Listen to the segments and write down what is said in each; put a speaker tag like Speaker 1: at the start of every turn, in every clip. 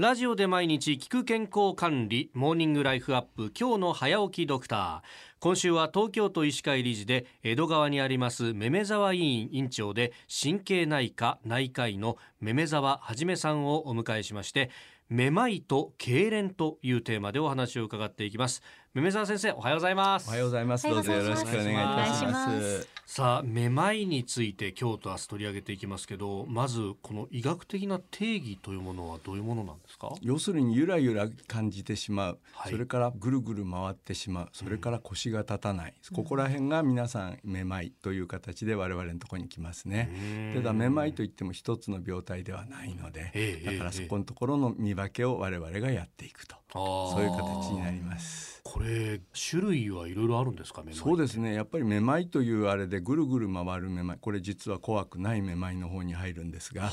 Speaker 1: ラジオで毎日聞く健康管理モーニングライフアップ今日の早起きドクター。今週は東京都医師会理事で江戸川にありますめめ沢委員院長で神経内科内科医のめめ沢はじめさんをお迎えしましてめまいと痙攣というテーマでお話を伺っていきます。めめ沢先生おはようございます。
Speaker 2: おはようございます。どうぞよろしくお願いいたします。
Speaker 1: さあめまいについて今日と明日取り上げていきますけどまずこの医学的な定義というものはどういうものなんですか？
Speaker 2: 要するにゆらゆら感じてしまう、はい、それからぐるぐる回ってしまう。それから腰が立たない、うん、ここら辺が皆さんめまいという形で我々のところに来ますね。ただめまいといっても一つの病態ではないのでだからそこのところの見だけを我々がやっていくと。そういう形になります。
Speaker 1: これ種類はいろいろあるんですか
Speaker 2: そうですね。やっぱりめまいというあれでぐるぐる回るめまい。これ実は怖くないめまいの方に入るんですが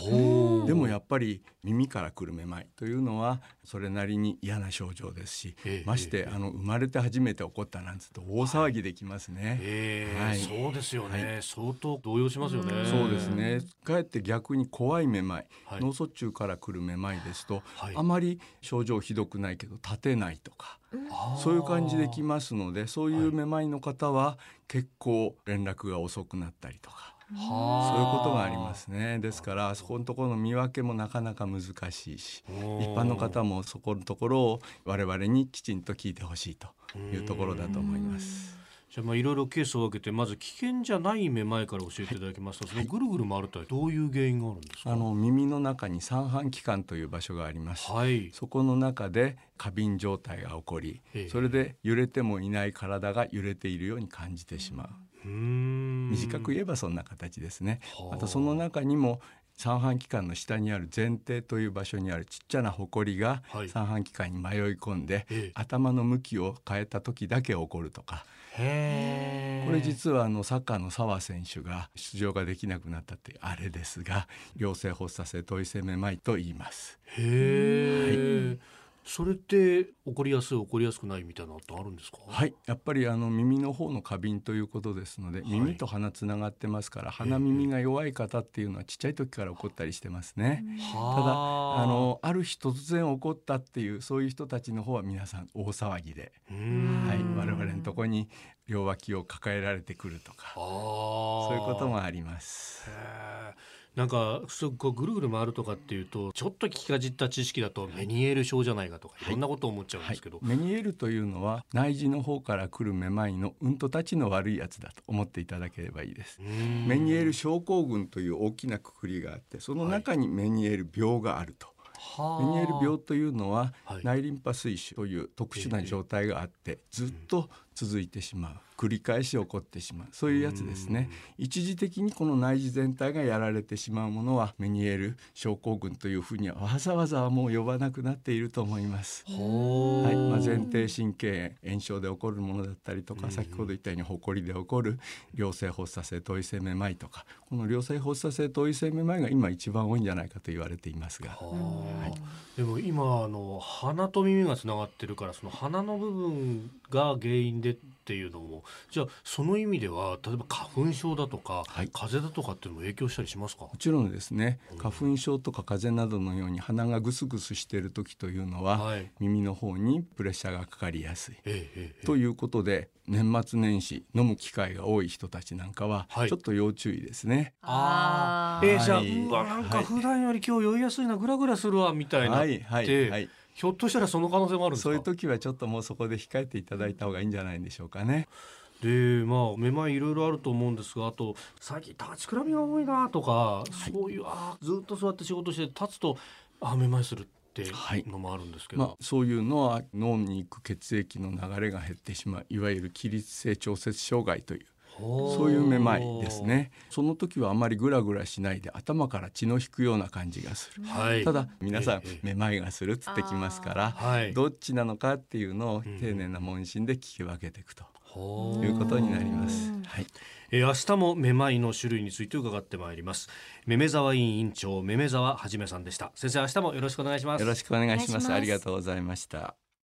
Speaker 2: でもやっぱり耳からくるめまいというのはそれなりに嫌な症状ですし、ましてあの生まれて初めて起こったなんつうと大騒ぎできますね、
Speaker 1: はい、そうですよね、はい、相当動揺しますよね。
Speaker 2: そうですね。かえって逆に怖いめまい、はい、脳卒中からくるめまいですと、あまり症状ひどくないけど立てないとかそういう感じできますのでそういうめまいの方は結構連絡が遅くなったりとか。そういうことがありますね。ですからそこのところの見分けもなかなか難しいし一般の方もそこのところを我々にきちんと聞いてほしいというところだと思います。
Speaker 1: じゃあまあいろいろケースを分けてまず危険じゃないめまいから教えていただきますと、はい、そのぐるぐる回るとはどういう原因があるんですか、
Speaker 2: あの耳の中に三半規管という場所があります、はい、そこの中で過敏状態が起こりそれで揺れてもいない体が揺れているように感じてしまう。短く言えばそんな形ですね。またその中にも三半規管の下にある前庭という場所にあるちっちゃな埃が三半規管に迷い込んで、はい、頭の向きを変えた時だけ起こるとか。これ実はあのサッカーの澤選手が出場ができなくなったってあれですが良性発作性頭位性めまいと言います。
Speaker 1: へはいそれって起こりやすい起こりやすくないみたいなのってあるんですか？
Speaker 2: はい。やっぱりあの耳の方の過敏ということですので、はい、耳と鼻つながってますから鼻耳が弱い方っていうのはちっちゃい時から起こったりしてますね、ただあのある日突然起こったっていうそういう人たちの方は皆さん大騒ぎで、はい、我々のとこに両脇を抱えられてくるとかそういうこともあります。
Speaker 1: なんかすごぐるぐる回るとかっていうとちょっと聞きかじった知識だとメニエール症じゃないかとかい。ろんなことを思っちゃうんですけど、
Speaker 2: はい。はい、メニエールというのは内耳の方から来るめまいのうんとたちの悪いやつだと思っていただければいいです。メニエール症候群という大きなくくりがあってその中にメニエール病があると、はい、メニエール病というのは内リンパ水腫という特殊な状態があってずっと続いてしまう。繰り返し起こってしまう。そういうやつですね。一時的にこの内耳全体がやられてしまうものはメニエール症候群というふうにはわざわざはもう呼ばなくなっていると思います。はい。まあ、前庭神経炎症で起こるものだったりとか先ほど言ったようにほこりで起こる良性発作性頭位性めまいとかこの良性発作性頭位性めまいが今一番多いんじゃないかと言われていますが、は
Speaker 1: い、でも今あの鼻と耳がつながってるからその鼻の部分が原因でっていうのもじゃあその意味では例えば花粉症だとか、はい、風邪だとかっていうのも影響したりしますか？も
Speaker 2: ちろんですね。花粉症とか風邪などのように鼻がぐすぐすしている時というのは、はい、耳の方にプレッシャーがかかりやすい、えええ、ということで年末年始飲む機会が多い人たちなんかは、ちょっと要注意ですね。
Speaker 1: ああ、えー、じゃあ、うわなんか普段より今日酔いやすいなグラグラするわみたいなって、はいはいはい、ひょっとしたらその可能性もある
Speaker 2: そういう時はちょっともうそこで控えていただいた方がいいんじゃないんでしょうかね。
Speaker 1: でまあめまいいろいろあると思うんですがあと最近立ちくらみが多いなとか、はい、そういうあずっと座って仕事して立つとあめまいするってのもあるんですけど、はいま
Speaker 2: あ、そういうのは脳に行く血液の流れが減ってしまういわゆる起立性調節障害というそういうめまいですねその時はあまりグラグラしないで頭から血の引くような感じがする、はい、ただ皆さんめまいがするっつってきますから、はい、どっちなのかっていうのを丁寧な問診で聞き分けていくと。いうことになります。はい。
Speaker 1: えー、明日もめまいの種類について伺ってまいります。めめ沢委員長めめ沢はじめさんでした。先生明日もよろしくお願いします。
Speaker 2: よろしくお願いします。ありがとうございました。